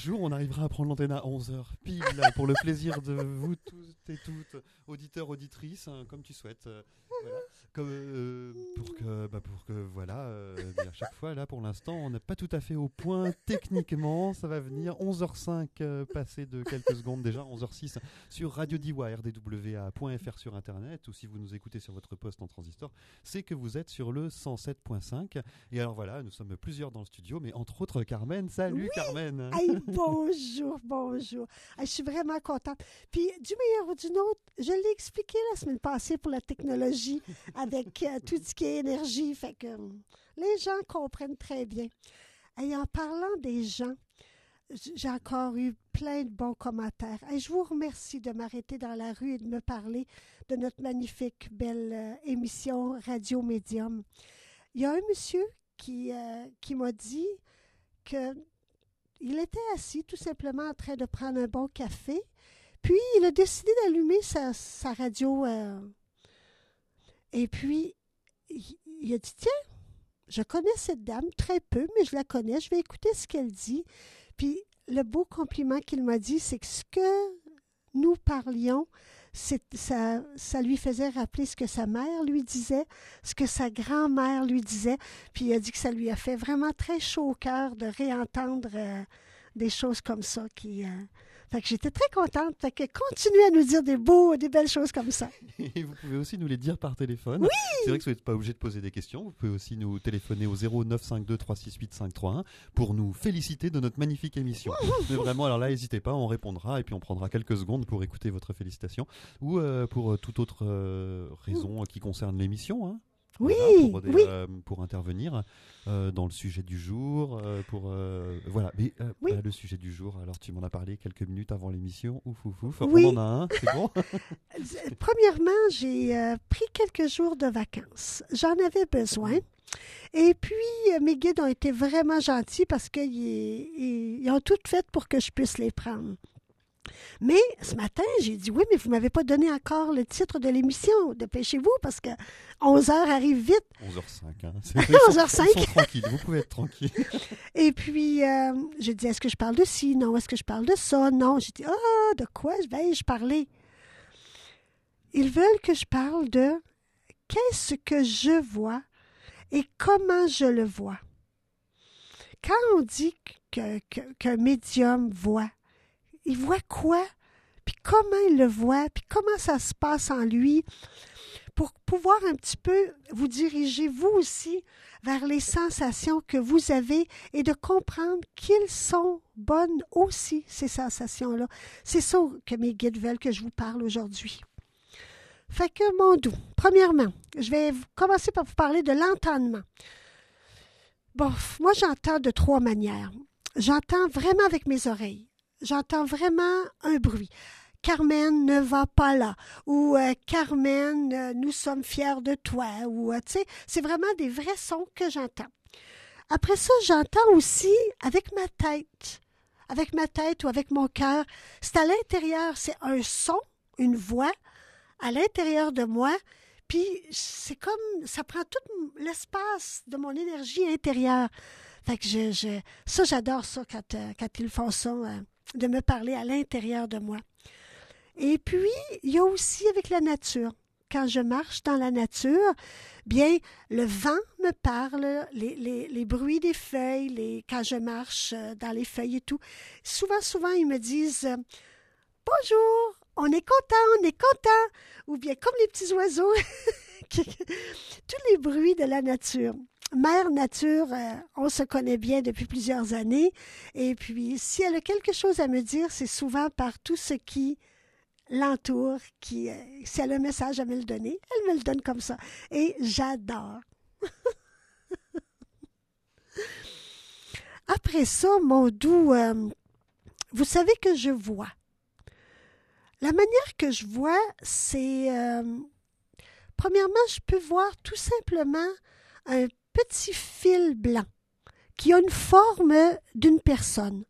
jour, on arrivera à prendre l'antenne à 11h, pile, pour le plaisir de vous tous et toutes, auditeurs, auditrices, hein, comme tu souhaites. Euh, voilà. Comme, euh, pour que, bah, pour que, voilà, euh, à chaque fois, là, pour l'instant, on n'est pas tout à fait au point techniquement. Ça va venir 11h05, passé de quelques secondes déjà, 11h06 sur radio rdwa.fr sur Internet, ou si vous nous écoutez sur votre poste en transistor, c'est que vous êtes sur le 107.5. Et alors voilà, nous sommes plusieurs dans le studio, mais entre autres Carmen. Salut Carmen. Bonjour, bonjour. je suis vraiment contente. Puis du meilleur ou du autre, je l'ai expliqué la semaine passée pour la technologie avec euh, tout ce qui est énergie. Fait que les gens comprennent très bien. Et en parlant des gens, j'ai encore eu plein de bons commentaires. Et je vous remercie de m'arrêter dans la rue et de me parler de notre magnifique, belle euh, émission Radio Médium. Il y a un monsieur qui, euh, qui m'a dit que il était assis tout simplement en train de prendre un bon café, puis il a décidé d'allumer sa, radio et puis, il a dit, tiens, je connais cette dame très peu, mais je la connais, je vais écouter ce qu'elle dit. Puis, le beau compliment qu'il m'a dit, c'est que ce que nous parlions, ça, ça lui faisait rappeler ce que sa mère lui disait, ce que sa grand-mère lui disait. Puis il a dit que ça lui a fait vraiment très chaud au cœur de réentendre euh, des choses comme ça qui, euh, fait que j'étais très contente. Fait que continuez à nous dire des beaux, des belles choses comme ça. Et vous pouvez aussi nous les dire par téléphone. Oui! C'est vrai que vous n'êtes pas obligé de poser des questions. Vous pouvez aussi nous téléphoner au 0952 368 531 pour nous féliciter de notre magnifique émission. Mais vraiment, alors là, n'hésitez pas, on répondra et puis on prendra quelques secondes pour écouter votre félicitation ou euh, pour euh, toute autre euh, raison qui concerne l'émission. Hein. Oui, pour, oui. pour intervenir. Euh, dans le sujet du jour. Euh, pour euh, voilà, mais le sujet du jour. Alors tu m'en as parlé quelques minutes avant l'émission. Ouf, ouf, ouf. Oui. On en a un, c'est bon? Premièrement, j'ai pris quelques jours de vacances. J'en avais besoin. Et puis, mes guides ont été vraiment gentils parce qu'ils ont tout fait pour que je puisse les prendre. Mais ce matin, j'ai dit oui, mais vous ne m'avez pas donné encore le titre de l'émission. Dépêchez-vous parce que 11 heures arrive vite. 11h05. Hein. 11h05. tranquille, vous pouvez être tranquille. Et puis, euh, j'ai dit est-ce que je parle de ci? Non. Est-ce que je parle de ça? Non. J'ai dit ah, de quoi vais-je parler? Ils veulent que je parle de qu'est-ce que je vois et comment je le vois. Quand on dit qu'un que, médium voit, il voit quoi, puis comment il le voit, puis comment ça se passe en lui, pour pouvoir un petit peu vous diriger, vous aussi, vers les sensations que vous avez et de comprendre qu'ils sont bonnes aussi, ces sensations-là. C'est ça que mes guides veulent que je vous parle aujourd'hui. Fait que, mon doux, premièrement, je vais commencer par vous parler de l'entendement. Bon, moi, j'entends de trois manières. J'entends vraiment avec mes oreilles j'entends vraiment un bruit. Carmen ne va pas là ou euh, Carmen, euh, nous sommes fiers de toi ou euh, tu sais, c'est vraiment des vrais sons que j'entends. Après ça, j'entends aussi avec ma tête, avec ma tête ou avec mon cœur. C'est à l'intérieur, c'est un son, une voix à l'intérieur de moi. Puis c'est comme ça prend tout l'espace de mon énergie intérieure. Fait que je, ça j'adore ça quand, quand ils font ça de me parler à l'intérieur de moi. Et puis, il y a aussi avec la nature. Quand je marche dans la nature, bien, le vent me parle, les, bruits des feuilles, les, quand je marche euh, dans les feuilles et tout. Souvent, souvent, ils me disent euh, Bonjour, on est content, on est content. Ou bien, comme les petits oiseaux, tous les bruits de la nature. Mère Nature, euh, on se connaît bien depuis plusieurs années. Et puis, si elle a quelque chose à me dire, c'est souvent par tout ce qui l'entoure, qui, euh, si elle a un message à me le donner, elle me le donne comme ça. Et j'adore. Après ça, mon doux, euh, vous savez que je vois. La manière que je vois, c'est, premièrement, je peux voir tout simplement un petit fil blanc qui a une forme d'une personne.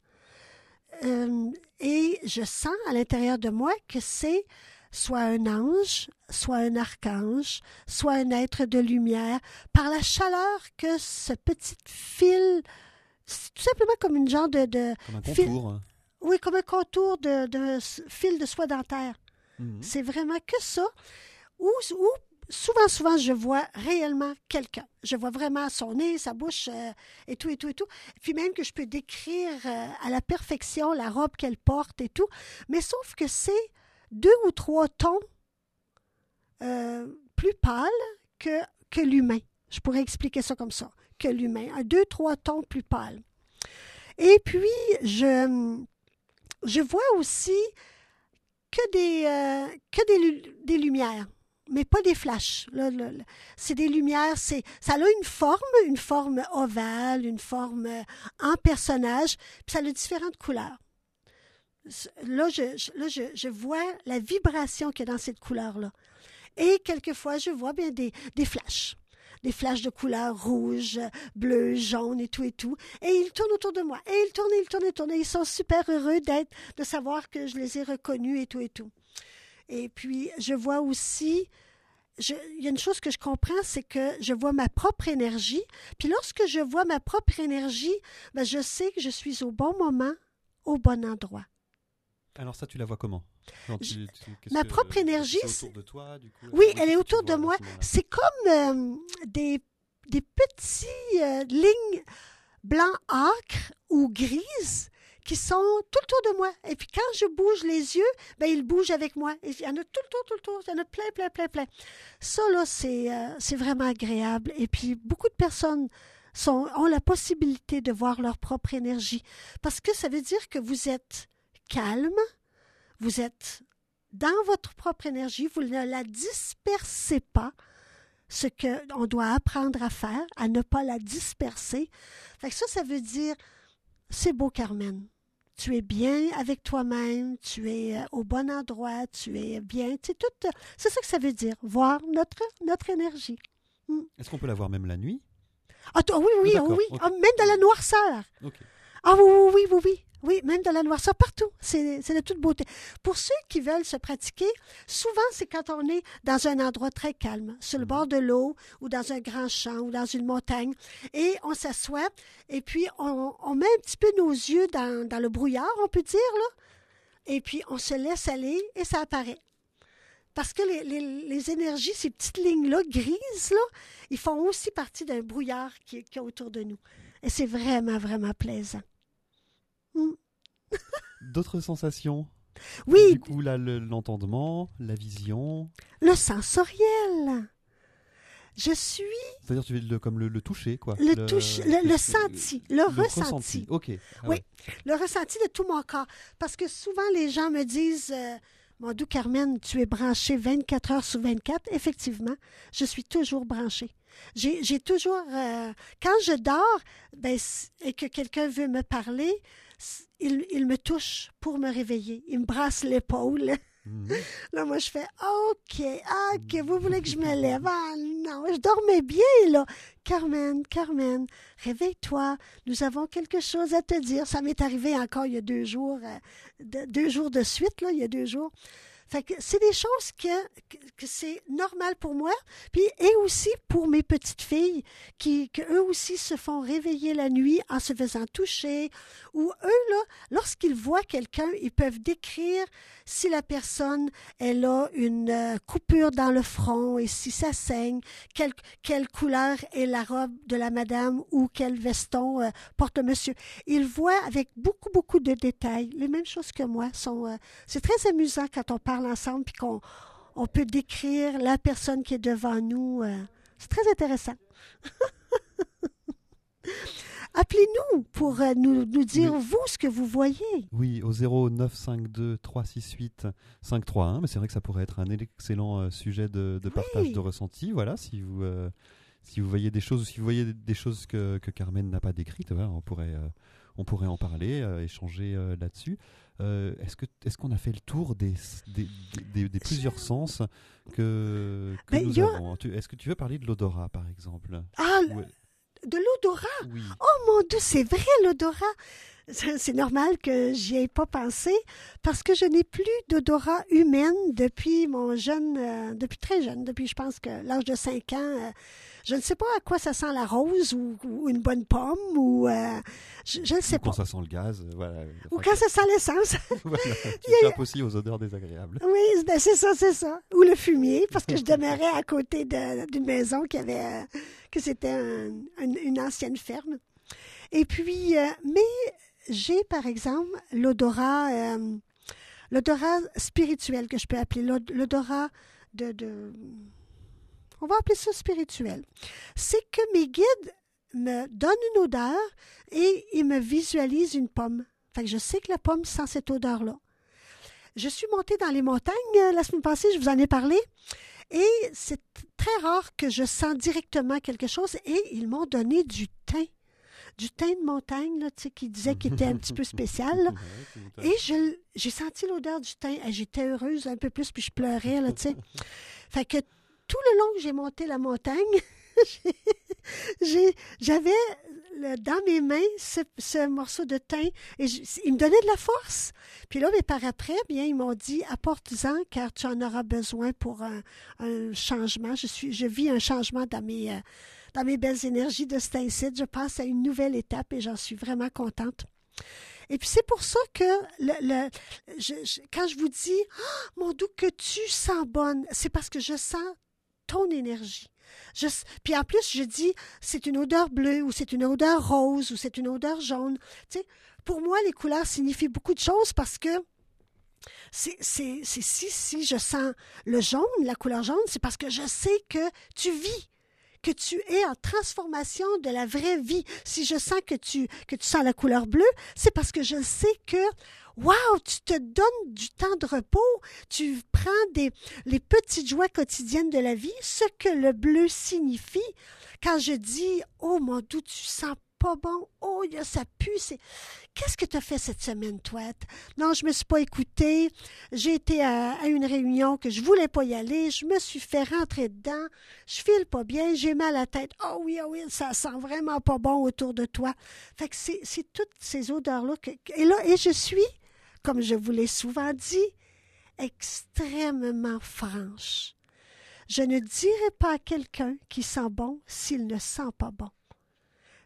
Euh, et je sens à l'intérieur de moi que c'est soit un ange, soit un archange, soit un être de lumière, par la chaleur que ce petit fil c'est tout simplement comme une genre de, de- Comme un Fil- contour. hein. oui, comme un contour de, fil de soie dentaire. Mhm. C'est vraiment que ça. Ou, ou souvent, souvent, je vois réellement quelqu'un. Je vois vraiment son nez, sa bouche euh, et tout, et tout, et tout. Puis même que je peux décrire euh, à la perfection la robe qu'elle porte et tout. Mais sauf que c'est deux ou trois tons euh, plus pâles que, que l'humain. Je pourrais expliquer ça comme ça, que l'humain. Deux, trois tons plus pâles. Et puis, je, je vois aussi que des, que des lumières, mais pas des flashs. C'est des lumières, c'est, ça a une forme, une forme ovale, une forme euh, en personnage, puis ça a différentes couleurs. Là, je, je- je, vois la vibration qu'il y a dans cette couleur-là. Et quelquefois, je vois bien des, des flashs. Des flashs de couleur rouge, bleu, jaune et tout et tout. Et ils tournent autour de moi. Et ils tournent, ils tournent, ils tournent. Et ils sont super heureux d'être, de savoir que je les ai reconnus et tout et tout. Et puis, je vois aussi, il y a une chose que je comprends, c'est que je vois ma propre énergie. Puis lorsque je vois ma propre énergie, ben, je sais que je suis au bon moment, au bon endroit. Alors ça, tu la vois comment? Tu- tu- ma que- propre énergie, autour de toi, du coup? Oui, elle est autour de moi. C'est comme euh, des, des petits euh, lignes blanc acre ou grises qui sont tout autour de moi. Et puis quand je bouge les yeux, ben ils bougent avec moi. Il y en a tout le tour, tout le tour. Il y en a plein, plein, plein, plein. Ça, là, c'est euh, c'est vraiment agréable. Et puis beaucoup de personnes sont, ont la possibilité de voir leur propre énergie. Parce que ça veut dire que vous êtes calme, vous êtes dans votre propre énergie, vous ne la dispersez pas, ce qu'on doit apprendre à faire, à ne pas la disperser. Fait que ça, ça veut dire, c'est beau Carmen, tu es bien avec toi-même, tu es euh, au bon endroit, tu es bien, c'est tout, euh, c'est ça que ça veut dire, voir notre, notre énergie. Est-ce qu'on peut la voir même la nuit? Ah, toi, oui, oui, oui, ah, même dans la noirceur. Ah oui, oui, oui, oui, oui. Oui, même dans la noirceur, partout. C'est c'est de toute beauté. Pour ceux qui veulent se pratiquer, souvent c'est quand on est dans un endroit très calme, sur le bord de l'eau ou dans un grand champ ou dans une montagne, et on s'assoit et puis on, on met un petit peu nos yeux dans, dans le brouillard, on peut dire, là, et puis on se laisse aller et ça apparaît. Parce que les, les- les énergies, ces petites lignes-là, grises, là, ils font aussi partie d'un brouillard qui, qui est autour de nous. Et c'est vraiment, vraiment plaisant. D'autres sensations? Oui, Du coup, là, le- l'entendement, la vision. le sensoriel. Je suis C'est-à-dire, tu veux le, comme le, le toucher, quoi. le, touche, le, le senti, le, ressenti. Ok. Ah Oui. ouais. Le ressenti de tout mon corps. Parce que souvent, les gens me disent euh, Mon doux Carmen, tu es branchée 24 heures sur 24. Effectivement, je suis toujours branchée. J'ai toujours. euh, quand je dors ben, et que quelqu'un veut me parler, il, il me touche pour me réveiller. Il me brasse l'épaule. Mhm. Là, moi, je fais OK, OK, vous voulez que je me lève? Ah non, je dormais bien, là. Carmen, Carmen, réveille-toi. Nous avons quelque chose à te dire. Ça m'est arrivé encore il y a deux jours, euh, de- deux jours de suite, là, il y a deux jours. C'est des choses que, c'est normal pour moi, puis et aussi pour mes petites filles qui eux aussi se font réveiller la nuit en se faisant toucher ou eux là lorsqu'ils voient quelqu'un, ils peuvent décrire si la personne elle a une euh, coupure dans le front et si ça saigne, quelle, quelle couleur est la robe de la madame ou quel veston euh, porte le monsieur. Ils voient avec beaucoup beaucoup de détails les mêmes choses que moi. Sont euh, c'est très amusant quand on parle ensemble puis qu'on on peut décrire la personne qui est devant nous. euh, c'est très intéressant. Appelez-nous pour euh, nous, nous dire, Oui. vous, ce que vous voyez. Oui, au 0952 368 531. Mais c'est vrai que ça pourrait être un excellent euh, sujet de, de partage Oui. de ressenti. Voilà, si vous, euh, si vous voyez des choses ou si vous voyez des choses que, que Carmen n'a pas décrites, voilà, on, pourrait, euh, on pourrait en parler, euh, échanger là-dessus. Euh, est-ce que est-ce qu'on a fait le tour des, des, des- des plusieurs sens que, que Ben, nous a- avons? Est-ce que tu veux parler de l'odorat, par exemple? Ah, de l'odorat? Oui. Oh mon Dieu, c'est vrai, l'odorat. c'est normal que j'y ai pas pensé parce que je n'ai plus d'odorat humaine depuis mon jeune, euh, depuis très jeune, depuis je pense que l'âge de 5 ans. euh, je ne sais pas à quoi ça sent la rose ou, ou une bonne pomme ou euh, je, ne sais Ou quand pas. ça sent le gaz, euh, voilà. Ou quand ça sent l'essence. voilà, tu aussi aux odeurs désagréables. Oui, ben c'est ça, c'est ça. Ou le fumier, parce que je demeurais à côté d'une maison qui avait, euh, que c'était un- une, une ancienne ferme. Et puis, euh, mais j'ai par exemple l'odorat, l'odorat spirituel que je peux appeler, l'od- l'odorat de, de, on va appeler ça spirituel. C'est que mes guides me donnent une odeur et ils me visualisent une pomme. Fait que je sais que la pomme sent cette odeur-là. Je suis montée dans les montagnes euh, la semaine passée, je vous en ai parlé, et c'est très rare que je sens directement quelque chose, et ils m'ont donné du thym, du thym de montagne, là, tu sais, qui disait qu'il était un petit peu spécial. là. Et je- j'ai senti l'odeur du thym, j'étais heureuse un peu plus, puis je pleurais, là, tu sais. Fait que tout le long que j'ai monté la montagne, j'avais dans mes mains ce, ce morceau de thym et il me donnait de la force. Puis là, mais par après, bien, ils m'ont dit apporte-en car tu en auras besoin pour un, changement. Je suis, je vis un changement dans mes, euh, dans mes belles énergies de incite. Je passe à une nouvelle étape et j'en suis vraiment contente. Et puis c'est pour ça que le, quand je vous dis Ah, mon doux que tu sens bonne, c'est parce que je sens ton énergie. Puis en plus, je dis c'est une odeur bleue ou c'est une odeur rose ou c'est une odeur jaune. Tu pour moi, les couleurs signifient beaucoup de choses parce que c'est si, si je sens le jaune, la couleur jaune, c'est parce que je sais que tu vis que tu es en transformation de la vraie vie. Si je sens que tu, que tu sens la couleur bleue, c'est parce que je sais que, wow, tu te donnes du temps de repos, tu prends des, les petites joies quotidiennes de la vie, ce que le bleu signifie. Quand je dis, oh mon doux, tu sens pas bon, oh, y a ça pue. Qu'est-ce que tu as fait cette semaine, toi? Non, je me suis pas écoutée. J'ai été à, une réunion que je voulais pas y aller. Je me suis fait rentrer dedans. Je file pas bien. J'ai mal à la tête. Oh oui, oh oui, ça sent vraiment pas bon autour de toi. Fait que c'est, c'est toutes ces odeurs-là. Que, et là, et je suis, comme je vous l'ai souvent dit, extrêmement franche. Je ne dirai pas à quelqu'un qui sent bon s'il ne sent pas bon.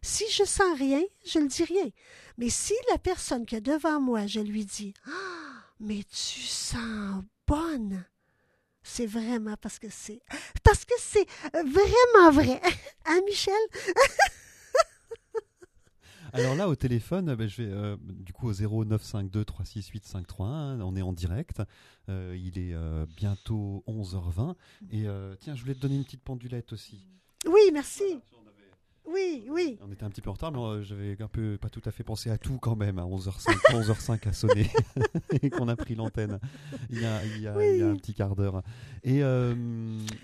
Si je sens rien, je ne dis rien. Mais si la personne qui est devant moi, je lui dis Ah, mais tu sens bonne, c'est vraiment parce que c'est parce que c'est vraiment vrai. Hein, Michel? Alors là, au téléphone, ben, je vais euh, du coup au 0952 368 531. On est en direct. Euh, il est euh, bientôt 11h20. Et tiens, je voulais te donner une petite pendulette aussi. Oui, merci. Oui, oui. On était un petit peu en retard, mais euh, j'avais un peu pas tout à fait pensé à tout quand même. À 11h05, 11h05 à sonner et qu'on a pris l'antenne il y a, il y a- Oui. il y a un petit quart d'heure. Et, euh,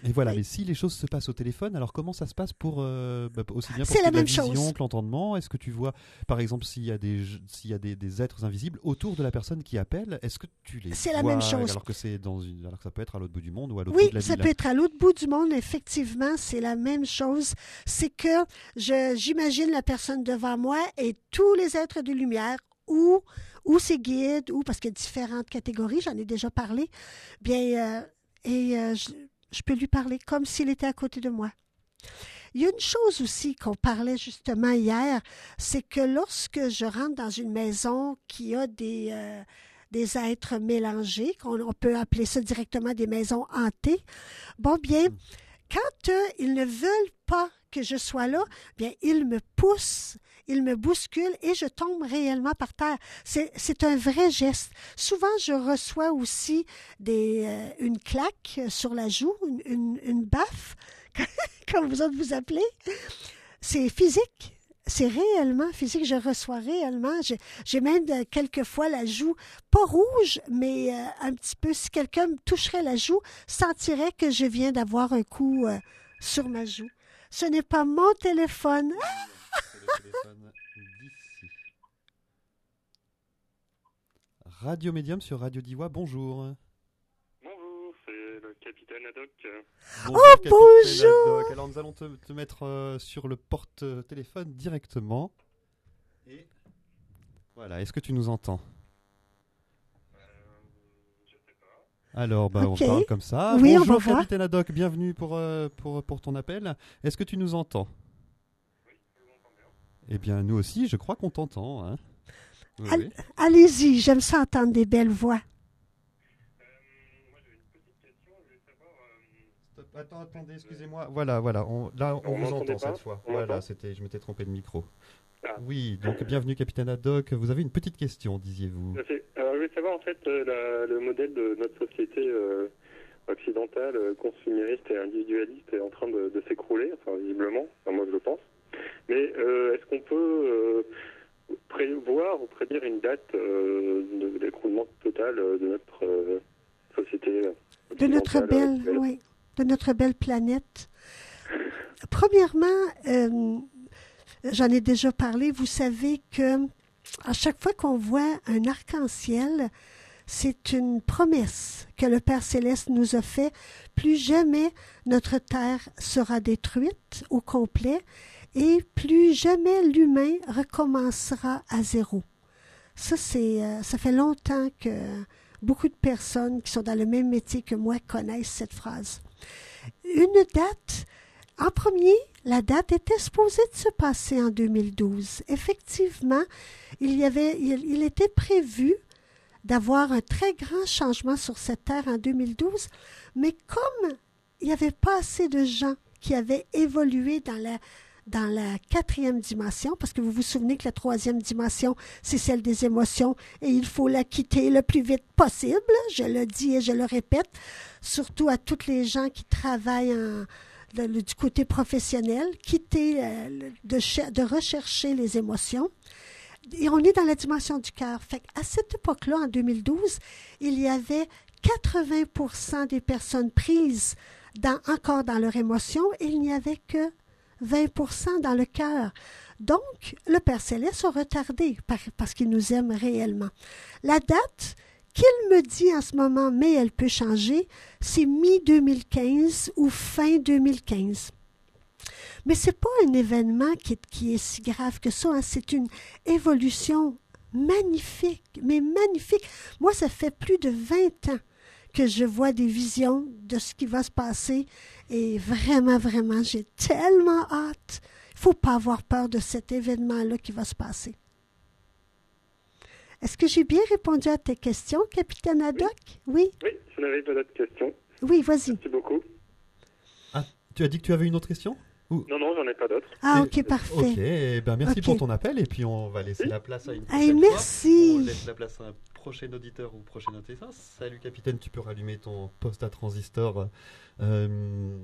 et voilà. Oui. Mais si les choses se passent au téléphone, alors comment ça se passe pour euh, bah, aussi bien pour la même chose. vision que l'entendement? Est-ce que tu vois, par exemple, s'il y a des y a des, des êtres invisibles autour de la personne qui appelle, est-ce que tu les C'est la vois même chose. Alors que c'est dans une, alors que ça peut être à l'autre bout du monde ou à l'autre Oui, bout de la ça ville? peut être à l'autre bout du monde, effectivement, c'est la même chose. C'est que j'imagine la personne devant moi et tous les êtres de lumière ou, ou ses guides, ou parce qu'il y a différentes catégories, j'en ai déjà parlé, bien, euh, et euh, je, je peux lui parler comme s'il était à côté de moi. Il y a une chose aussi qu'on parlait justement hier, c'est que lorsque je rentre dans une maison qui a des, euh, des êtres mélangés, qu'on on peut appeler ça directement des maisons hantées, bon bien, quand euh, ils ne veulent pas que je sois là, bien ils me poussent, ils me bousculent et je tombe réellement par terre. C'est, un vrai geste. Souvent, je reçois aussi des, euh, une claque sur la joue, une, une, baffe, comme vous autres vous appelez. C'est physique. C'est réellement physique. Je reçois réellement. J'ai, même euh, quelquefois la joue, pas rouge, mais euh, un petit peu. Si quelqu'un me toucherait la joue, sentirait que je viens d'avoir un coup sur ma joue. Ce n'est pas mon téléphone. C'est le téléphone d'ici. Radio Médium sur Radio Diwa, bonjour. Bonjour, c'est le capitaine Haddock. Bonjour, Oh, bonjour. Haddock. Alors nous allons te, te mettre euh, sur le porte-téléphone directement. Et Voilà, est-ce que tu nous entends? Alors, bah, on parle comme ça. Oui, on Bonjour, va voir. capitaine Haddock, bienvenue pour, euh, pour, pour ton appel. Est-ce que tu nous entends? Eh bien, nous aussi, je crois qu'on t'entend. hein. Oui, Al- oui. Allez-y, j'aime ça entendre des belles voix. Stop, Attends, attendez, excusez-moi. Voilà, voilà. On, là, on, On vous entend pas cette fois. On Voilà, c'était, je m'étais trompé de micro. Oui, donc bienvenue, capitaine Haddock. Vous avez une petite question, disiez-vous. Alors, je voulais savoir, en fait, euh, la- le modèle de notre société euh, occidentale, euh, consumériste et individualiste, est en train de, de s'écrouler, enfin, visiblement. Enfin, moi, je le pense. Mais euh, est-ce qu'on peut euh, prévoir ou prédire une date euh, de l'écroulement total de notre euh, société De notre belle, oui, de notre belle planète? Premièrement, euh, j'en ai déjà parlé, vous savez que à chaque fois qu'on voit un arc-en-ciel, c'est une promesse que le Père céleste nous a fait. Plus jamais notre terre sera détruite au complet et plus jamais l'humain recommencera à zéro. Ça, c'est, euh, ça fait longtemps que beaucoup de personnes qui sont dans le même métier que moi connaissent cette phrase. Une date, en premier, la date était supposée de se passer en 2012. Effectivement, il, y avait, il, était prévu d'avoir un très grand changement sur cette terre en 2012, mais comme il n'y avait pas assez de gens qui avaient évolué dans la, dans la quatrième dimension, parce que vous vous souvenez que la troisième dimension, c'est celle des émotions, et il faut la quitter le plus vite possible, je le dis et je le répète, surtout à toutes les gens qui travaillent en, du côté professionnel, quitter, euh, de, de rechercher les émotions. Et on est dans la dimension du cœur. Fait à cette époque-là, en 2012, il y avait 80% des personnes prises dans, encore dans leur émotion et il n'y avait que 20% dans le cœur. Donc, le Père Céleste a retardé par- parce qu'il nous aime réellement. La date qu'il me dit en ce moment, mais elle peut changer, c'est mi-2015 ou fin 2015. Mais ce n'est pas un événement qui est, si grave que ça. hein. C'est une évolution magnifique, mais magnifique. Moi, ça fait plus de 20 ans que je vois des visions de ce qui va se passer. Et vraiment, vraiment, j'ai tellement hâte. Il ne faut pas avoir peur de cet événement-là qui va se passer. Est-ce que j'ai bien répondu à tes questions, capitaine Haddock? Oui, Oui, je n'avais pas d'autres questions. oui, vas-y. Merci beaucoup. Tu as dit que tu avais une autre question? Non, non, j'en ai pas d'autres. Ah, ok, parfait. Ok, eh ben merci pour ton appel et puis on va laisser la place à une prochaine merci. On laisse la place à un prochain auditeur ou prochaine auditrice. Salut capitaine, tu peux rallumer ton poste à transistor. Euh,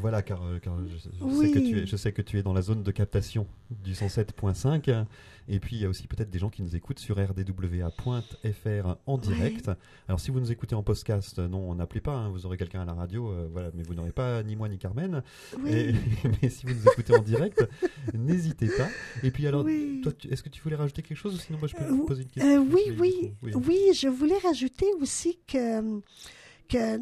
voilà, car, car je, je sais que tu es, je sais que tu es dans la zone de captation du 107.5. Et puis il y a aussi peut-être des gens qui nous écoutent sur rdwa.fr en direct. Alors si vous nous écoutez en podcast, non, n'appelez pas, hein, vous aurez quelqu'un à la radio, euh, voilà, mais vous n'aurez pas ni moi ni Carmen. Oui. Et- mais si vous nous écoutez en direct, n'hésitez pas. Et puis alors, Oui. toi, tu- est-ce que tu voulais rajouter quelque chose ou sinon moi je peux Euh, vous poser une question Euh, oui, Oui, oui, je voulais rajouter aussi que, que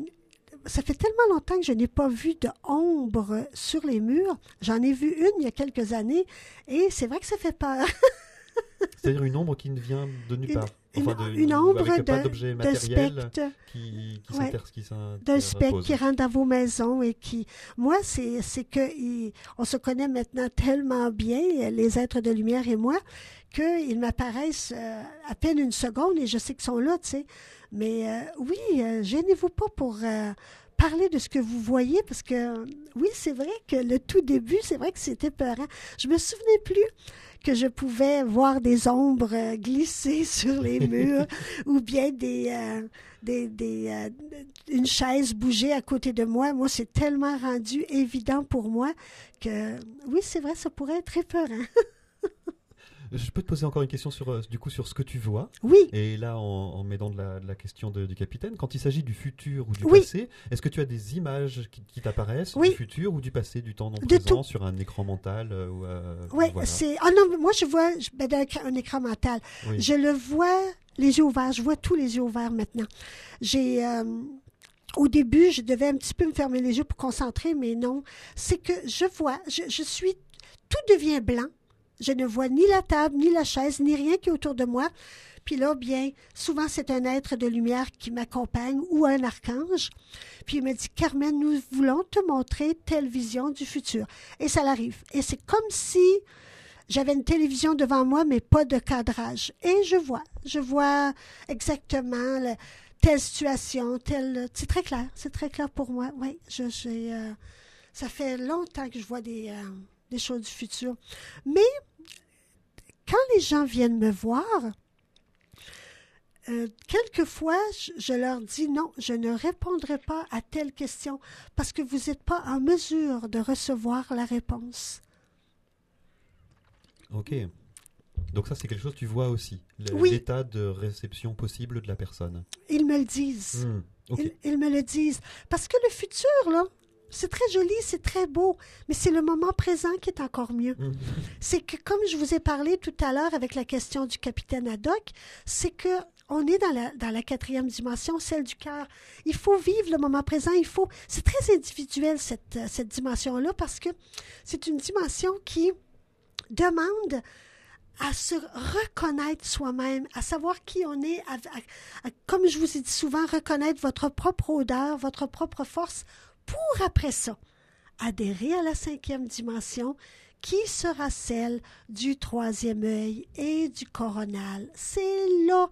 ça fait tellement longtemps que je n'ai pas vu de ombre sur les murs. J'en ai vu une il y a quelques années et c'est vrai que ça fait peur. C'est-à-dire une ombre qui ne vient de nulle part. Une, de- une ombre d'un spectre, qui, qui Ouais. s'inter- qui s'inter- d'un spectre repose. qui rentre dans vos maisons et qui, moi, c'est, c'est que il- on se connaît maintenant tellement bien, les êtres de lumière et moi, qu'ils m'apparaissent euh, à peine une seconde et je sais qu'ils sont là, tu sais. Mais euh, oui, euh, gênez-vous pas pour euh, parler de ce que vous voyez parce que oui, c'est vrai que le tout début, c'est vrai que c'était peurant. Je me souvenais plus que je pouvais voir des ombres euh, glisser sur les murs ou bien des, euh, des, des, euh, une chaise bouger à côté de moi. Moi, c'est tellement rendu évident pour moi que oui, c'est vrai, ça pourrait être épeurant. Je peux te poser encore une question sur, euh, du coup, sur ce que tu vois. Oui, Et là, en, en m'aidant de la, de la question de- du capitaine, quand il s'agit du futur ou du Oui. passé, est-ce que tu as des images qui, qui t'apparaissent Oui. du futur ou du passé, du temps non De présent, tout. sur un écran mental euh, ou, euh, oui, voilà. c'est. Ah non, moi, je vois je- ben, un écran mental. Oui. Je le vois les yeux ouverts. Je vois tous les yeux ouverts maintenant. J'ai. euh, au début, je devais un petit peu me fermer les yeux pour concentrer, mais non. C'est que je vois, je, je suis. Tout devient blanc. Je ne vois ni la table, ni la chaise, ni rien qui est autour de moi. Puis là, bien, souvent c'est un être de lumière qui m'accompagne ou un archange. Puis il me dit, Carmen, nous voulons te montrer telle vision du futur. Et ça l'arrive. Et c'est comme si j'avais une télévision devant moi, mais pas de cadrage. Et je vois, je vois exactement le- telle situation, telle. C'est très clair, c'est très clair pour moi. Oui, je, j'ai, euh, ça fait longtemps que je vois des, euh, des choses du futur. Mais quand les gens viennent me voir, euh, quelquefois, je, je leur dis non, je ne répondrai pas à telle question parce que vous n'êtes pas en mesure de recevoir la réponse. Ok. Donc ça, c'est quelque chose que tu vois aussi, le- Oui. l'état de réception possible de la personne. Ils me le disent. Hmm, ils me le disent. Parce que le futur, là, c'est très joli, c'est très beau, mais c'est le moment présent qui est encore mieux. Hmm. C'est que, comme je vous ai parlé tout à l'heure avec la question du capitaine Haddock, c'est que on est dans la, dans la quatrième dimension, celle du cœur. Il faut vivre le moment présent. Il faut. C'est très individuel cette, euh, cette dimension-là parce que c'est une dimension qui demande à se reconnaître soi-même, à savoir qui on est, à- à- à- comme je vous ai dit souvent, reconnaître votre propre odeur, votre propre force, pour après ça adhérer à la cinquième dimension, qui sera celle du troisième œil et du coronal. C'est là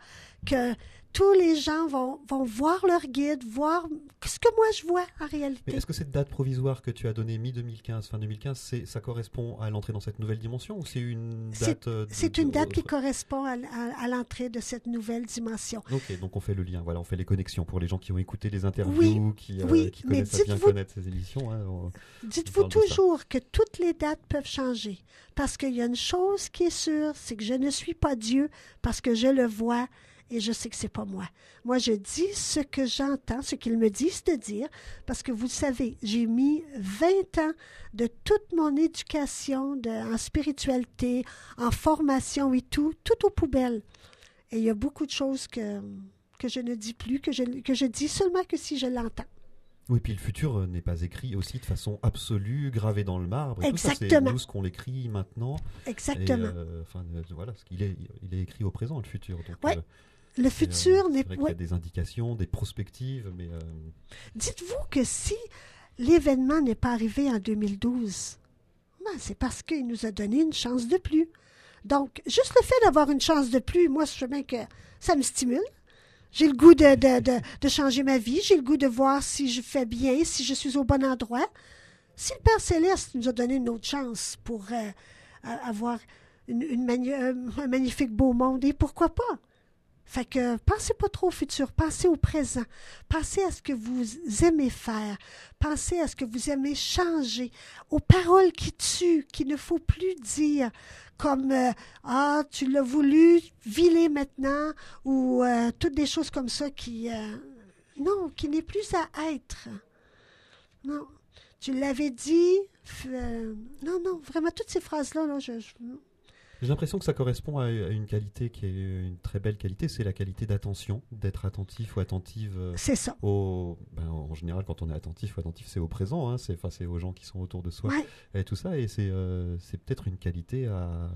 que tous les gens vont, vont voir leur guide, voir ce que moi je vois en réalité. est-ce que cette date provisoire que tu as donnée mi-2015, fin 2015, c'est, ça correspond à l'entrée dans cette nouvelle dimension ou c'est une date euh, C'est une date qui correspond à, à- à l'entrée de cette nouvelle dimension. Ok, donc on fait le lien, voilà, on fait les connexions pour les gens qui ont écouté les interviews, Oui, qui, euh, oui, qui mais connaissent bien dites-vous- connaître ces émissions. hein, Dites-vous toujours que toutes les dates peuvent changer. Parce qu'il y a une chose qui est sûre, c'est que je ne suis pas Dieu, parce que je le vois et je sais que c'est pas moi. Moi, je dis ce que j'entends, ce qu'ils me disent de dire, parce que vous le savez, j'ai mis 20 ans de toute mon éducation de, en spiritualité, en formation et tout, tout aux poubelles. Et il y a beaucoup de choses que, que je ne dis plus, que je, que je dis seulement que si je l'entends. Oui, puis le futur euh, n'est pas écrit aussi de façon absolue, gravé dans le marbre. Et tout ça, Exactement. c'est nous ce qu'on l'écrit maintenant. Exactement. Et, euh, enfin, euh, voilà, qu'il est, il est écrit au présent, le futur. Donc, Ouais, euh, le euh, futur n'est pas. qu'il y a des indications, des prospectives, mais euh, Dites-vous que si l'événement n'est pas arrivé en 2012, ben, c'est parce qu'il nous a donné une chance de plus. Donc, juste le fait d'avoir une chance de plus, moi, je sais bien que ça me stimule. J'ai le goût de, de, de, de changer ma vie. J'ai le goût de voir si je fais bien, si je suis au bon endroit. Si le Père Céleste nous a donné une autre chance pour euh, avoir une, une mani- un magnifique beau monde, et pourquoi pas? Fait que pensez pas trop au futur, pensez au présent. Pensez à ce que vous aimez faire. Pensez à ce que vous aimez changer. Aux paroles qui tuent, qu'il ne faut plus dire. Comme euh, Ah, tu l'as voulu, vis-les maintenant. Ou euh, toutes des choses comme ça qui. euh, non, qui n'est plus à être. Non. Tu l'avais dit. non, non, vraiment, toutes ces phrases-là, là, je, je- j'ai l'impression que ça correspond à, une qualité qui est une très belle qualité, c'est la qualité d'attention, d'être attentif ou attentive euh, c'est ça. au. ben, en général, quand on est attentif ou attentif, c'est au présent, hein, c'est, c'est aux gens qui sont autour de soi Ouais. et tout ça, et c'est, euh, peut-être une qualité à,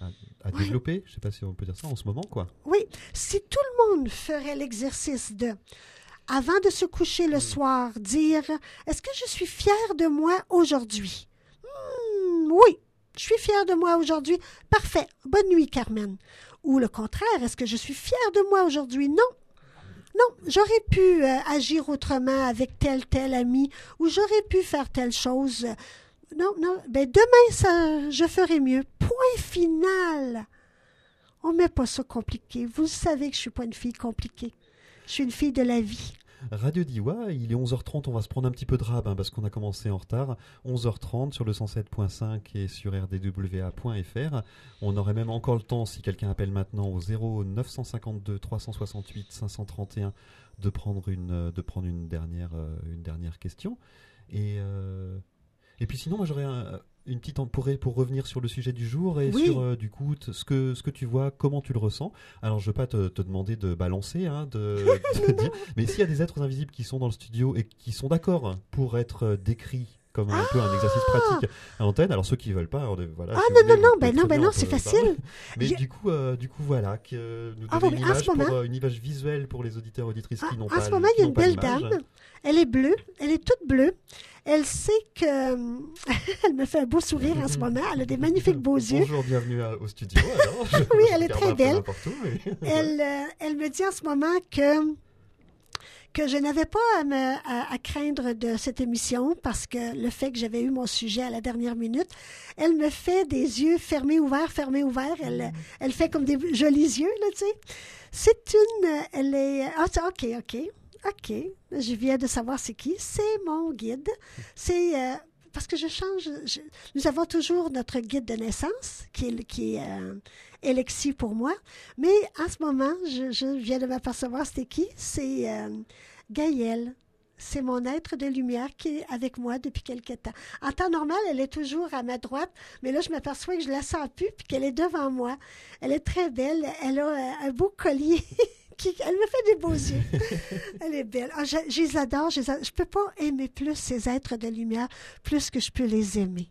à, à Ouais. développer, je sais pas si on peut dire ça en ce moment, quoi. Oui, si tout le monde ferait l'exercice de, avant de se coucher le soir, dire Est-ce que je suis fière de moi aujourd'hui? Hmm, Oui, je suis fière de moi aujourd'hui. Parfait. Bonne nuit, Carmen. Ou le contraire, est-ce que je suis fière de moi aujourd'hui? Non. Non, j'aurais pu euh, agir autrement avec tel, tel ami, ou j'aurais pu faire telle chose. Non, non, ben demain, ça, je ferai mieux. Point final. On met pas ça compliqué. Vous savez que je suis pas une fille compliquée. Je suis une fille de la vie. Radio Diwa, il est 11h30, on va se prendre un petit peu de rab hein, parce qu'on a commencé en retard. 11h30 sur le 107.5 et sur rdwa.fr. On aurait même encore le temps, si quelqu'un appelle maintenant au 0 952 368 531, de prendre une, euh, de prendre une, dernière, euh, une dernière question. Et, euh, et puis sinon, moi j'aurais un- une petite en- pour, pour revenir sur le sujet du jour et Oui. sur euh, du coup ce que, ce que tu vois, comment tu le ressens. Alors je ne veux pas te, te demander de balancer, hein, de, de dire, mais s'il y a des êtres invisibles qui sont dans le studio et qui sont d'accord pour être euh, décrits comme un peu un exercice pratique à l'antenne. Alors ceux qui veulent pas, voilà. Ah si non, voulez, non, ben non, ben non, en c'est facile. Mais du coup, euh, du coup, voilà, que euh, nous Ah, bon, une en image moment- pour euh, une image visuelle pour les auditeurs auditrices qui Ah, n'ont en pas. ce moment, il y a une belle dame. Elle est bleue. Elle est toute bleue. Elle sait que. elle me fait un beau sourire en ce moment. Elle a des magnifiques beaux yeux. Bonjour, bienvenue à- au studio. Alors, Je- Oui, elle est très belle. n'importe où, mais- Elle, euh, elle me dit en ce moment que que je n'avais pas à, me, à, à craindre de cette émission parce que le fait que j'avais eu mon sujet à la dernière minute, elle me fait des yeux fermés, ouverts, fermés, ouverts. Elle, elle fait comme des jolis yeux, là, tu sais. C'est une... Elle est... Ah, OK, OK. OK. Je viens de savoir c'est qui. C'est mon guide. C'est... euh, parce que je change... nous avons toujours notre guide de naissance qui est, qui est euh, Alexis pour moi. Mais en ce moment, je, viens de m'apercevoir c'était qui? C'est euh, Gaëlle. C'est mon être de lumière qui est avec moi depuis quelque temps. En temps normal, elle est toujours à ma droite, mais là, je m'aperçois que je la sens plus puis qu'elle est devant moi. Elle est très belle. Elle a euh, un beau collier. elle me fait des beaux yeux. Elle est belle. Ah, je, les adore. Je ne peux pas aimer plus ces êtres de lumière, plus que je peux les aimer.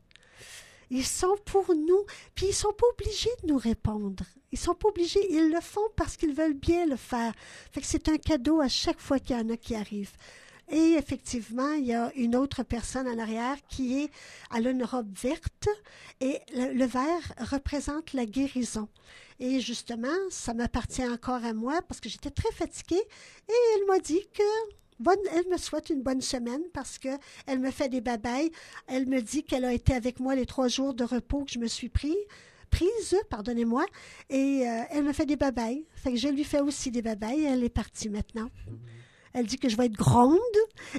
Ils sont pour nous, puis ils sont pas obligés de nous répondre. Ils sont pas obligés, ils le font parce qu'ils veulent bien le faire. C'est un cadeau à chaque fois qu'il y en a qui arrivent. Et effectivement, il y a une autre personne en arrière qui est, elle a une robe verte et le vert représente la guérison. Et justement, ça m'appartient encore à moi parce que j'étais très fatiguée et elle m'a dit que bonne, elle me souhaite une bonne semaine parce que elle me fait des babayes. Elle me dit qu'elle a été avec moi les trois jours de repos que je me suis pris, prise, pardonnez-moi, et euh, elle me fait des babayes. Fait que je lui fais aussi des babayes. Elle est partie maintenant. Elle dit que je vais être grande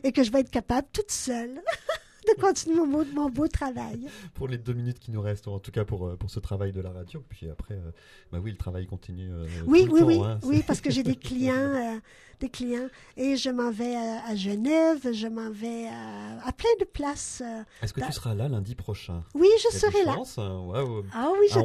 et que je vais être capable toute seule de continuer mon beau, mon beau travail. pour les deux minutes qui nous restent, en tout cas pour, euh, pour ce travail de la radio. Puis après, euh, bah oui, le travail continue. euh, Oui, tout le oui, temps, oui, hein. oui, parce que j'ai des clients, euh, des clients, et je m'en vais à, Genève, je m'en vais à, plein de places. Est-ce que tu seras là lundi prochain? Oui, je serai là. hein? Ah oui, À je,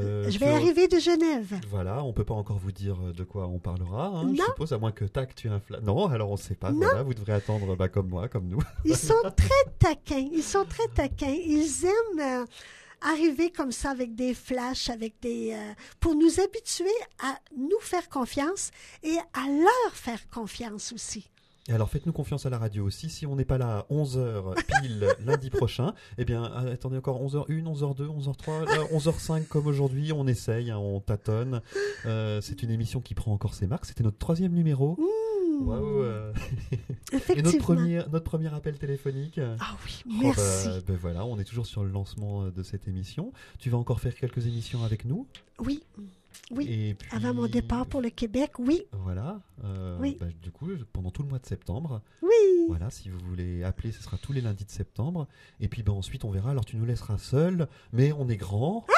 11h. je vais arriver de Genève. Voilà, on peut pas encore vous dire euh, de quoi on parlera, hein, je Non. suppose, à moins que tac, tu fla- Non, alors on sait pas, Non. voilà, vous devrez attendre bah, comme moi, comme nous. Ils sont très taquins. Ils sont très taquins. Ils aiment euh, arriver comme ça avec des flashs, avec des euh, pour nous habituer à nous faire confiance et à leur faire confiance aussi. Et alors faites-nous confiance à la radio aussi, si on n'est pas là à 11h pile lundi prochain, eh bien attendez encore 11h1, 11h2, 11h3, là, 11h05 comme aujourd'hui, on essaye, hein, on tâtonne. Euh, c'est une émission qui prend encore ses marques, c'était notre troisième numéro. Mmh, Waouh, euh, Et notre premier, notre premier appel téléphonique. Ah oui, Oh, merci. bah, ben voilà, on est toujours sur le lancement euh, de cette émission. Tu vas encore faire quelques émissions avec nous? Oui, oui. Et puis, Avant mon départ pour le Québec, oui, Voilà. euh, Oui. bah, du coup, pendant tout le mois de septembre, oui. voilà, si vous voulez appeler, ce sera tous les lundis de septembre. Et puis ben, ensuite, on verra. Alors, tu nous laisseras seul, mais on est grand.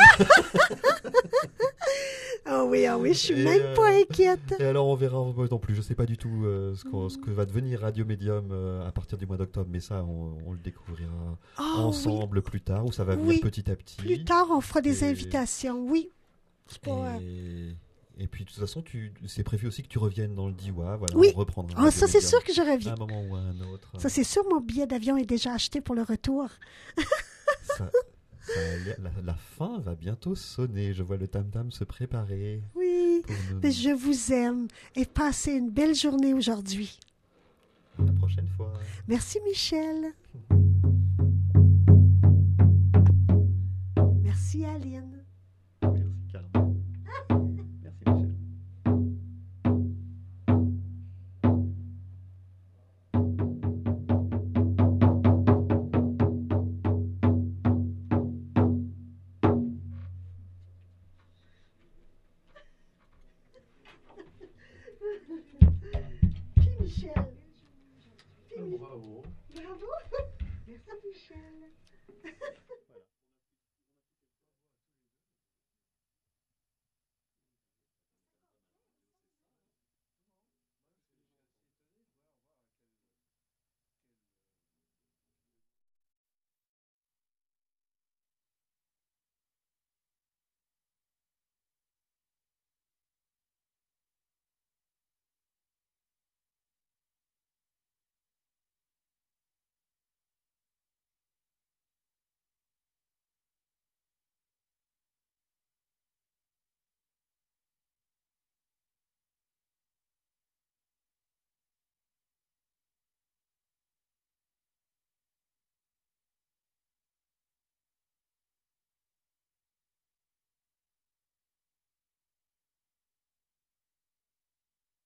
Ah oui, ah oui, je suis Et, même euh, pas inquiète. Et alors, on verra non plus. Je sais pas du tout euh, ce, qu'on- ce que va devenir Radio Médium euh, à partir du mois d'octobre, mais ça, on, on le découvrira Ah oui. ensemble plus tard, où ça va venir Oui. petit à petit. Plus tard, on fera des Et- invitations, oui. Pas, Et, et puis, de toute façon, tu, c'est prévu aussi que tu reviennes dans le Diwa. Voilà, Oui. on reprendra. Ah, ça, c'est sûr que je À reviens. un moment ou à un autre. Ça, c'est sûr, mon billet d'avion est déjà acheté pour le retour. Ça- ça la, la fin va bientôt sonner. Je vois le tam-tam se préparer. Oui, nous... mais je vous aime et passez une belle journée aujourd'hui. La prochaine fois. Merci, Michel. Merci, Aline. Bravo. Merci, Michel.